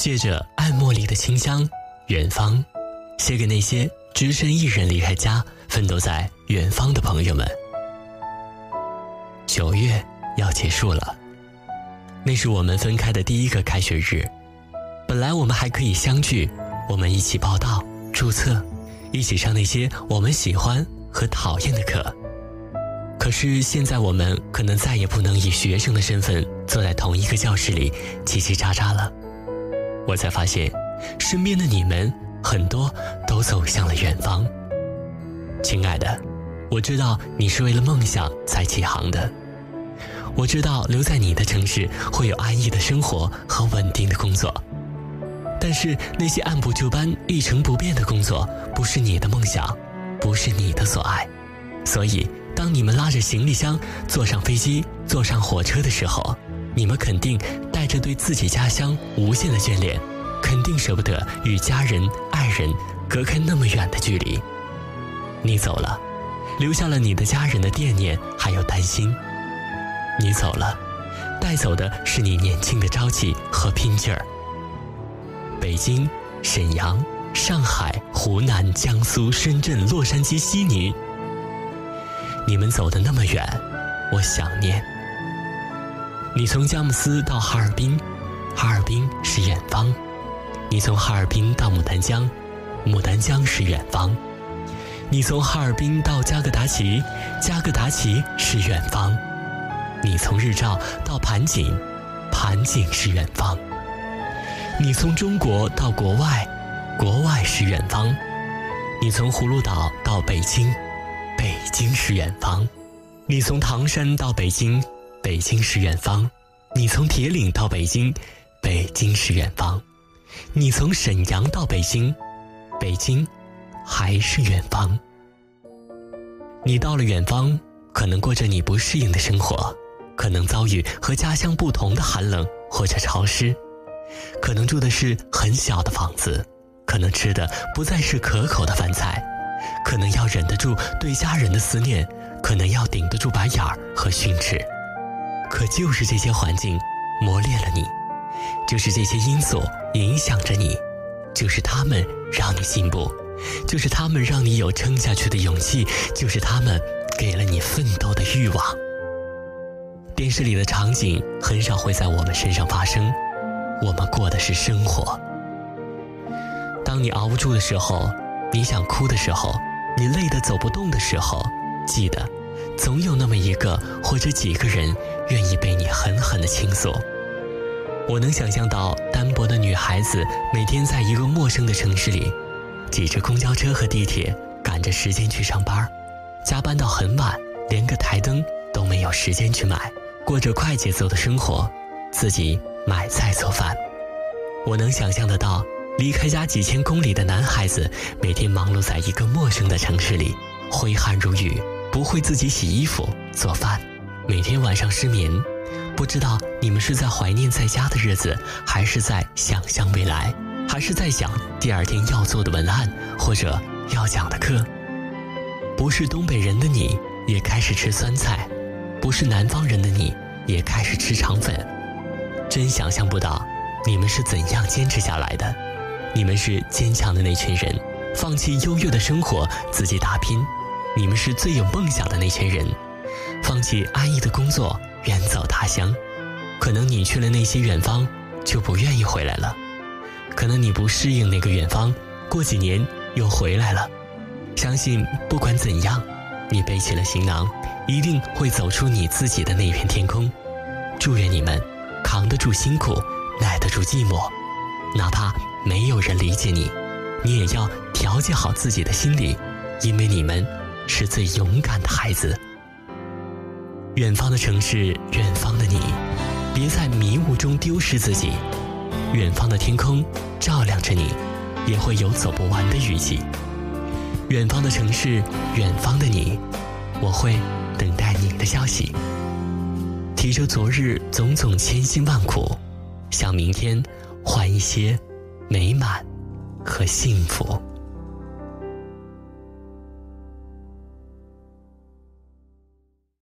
借着暗茉莉的清香，远方，写给那些只身一人离开家，奋斗在远方的朋友们。九月要结束了，那是我们分开的第一个开学日。本来我们还可以相聚，我们一起报到、注册，一起上那些我们喜欢和讨厌的课。可是现在我们可能再也不能以学生的身份坐在同一个教室里叽叽喳喳了。我才发现，身边的你们很多都走向了远方。亲爱的，我知道你是为了梦想才起航的。我知道留在你的城市会有安逸的生活和稳定的工作，但是那些按部就班、一成不变的工作不是你的梦想，不是你的所爱。所以，当你们拉着行李箱坐上飞机、坐上火车的时候，你们肯定着对自己家乡无限的眷恋，肯定舍不得与家人、爱人隔开那么远的距离。你走了，留下了你的家人的惦念还有担心。你走了，带走的是你年轻的朝气和拼劲儿。北京、沈阳、上海、湖南、江苏、深圳、洛杉矶、悉尼，你们走的那么远，我想念。你从佳木斯到哈尔滨，哈尔滨是远方；你从哈尔滨到牡丹江，牡丹江是远方；你从哈尔滨到加格达奇，加格达奇是远方；你从日照到盘锦，盘锦是远方；你从中国到国外，国外是远方；你从葫芦岛到北京，北京是远方；你从唐山到北京。北京是远方，你从铁岭到北京，北京是远方；你从沈阳到北京，北京还是远方。你到了远方，可能过着你不适应的生活，可能遭遇和家乡不同的寒冷或者潮湿，可能住的是很小的房子，可能吃的不再是可口的饭菜，可能要忍得住对家人的思念，可能要顶得住白眼儿和训斥。可就是这些环境磨练了你，就是这些因素影响着你，就是他们让你进步，就是他们让你有撑下去的勇气，就是他们给了你奋斗的欲望。电视里的场景很少会在我们身上发生，我们过的是生活。当你熬不住的时候，你想哭的时候，你累得走不动的时候，记得。总有那么一个或者几个人愿意被你狠狠的倾诉。我能想象到单薄的女孩子每天在一个陌生的城市里，挤着公交车和地铁，赶着时间去上班，加班到很晚，连个台灯都没有时间去买，过着快节奏的生活，自己买菜做饭。我能想象得到离开家几千公里的男孩子，每天忙碌在一个陌生的城市里，挥汗如雨。不会自己洗衣服、做饭，每天晚上失眠，不知道你们是在怀念在家的日子，还是在想象未来，还是在想第二天要做的文案或者要讲的课。不是东北人的你也开始吃酸菜，不是南方人的你也开始吃肠粉，真想象不到你们是怎样坚持下来的。你们是坚强的那群人，放弃优越的生活，自己打拼。你们是最有梦想的那群人，放弃安逸的工作，远走他乡。可能你去了那些远方，就不愿意回来了；可能你不适应那个远方，过几年又回来了。相信不管怎样，你背起了行囊，一定会走出你自己的那片天空。祝愿你们扛得住辛苦，耐得住寂寞，哪怕没有人理解你，你也要调节好自己的心理，因为你们。是最勇敢的孩子。远方的城市，远方的你，别在迷雾中丢失自己。远方的天空照亮着你，也会有走不完的雨季。远方的城市，远方的你，我会等待你的消息。提着昨日种种千辛万苦，向明天换一些美满和幸福。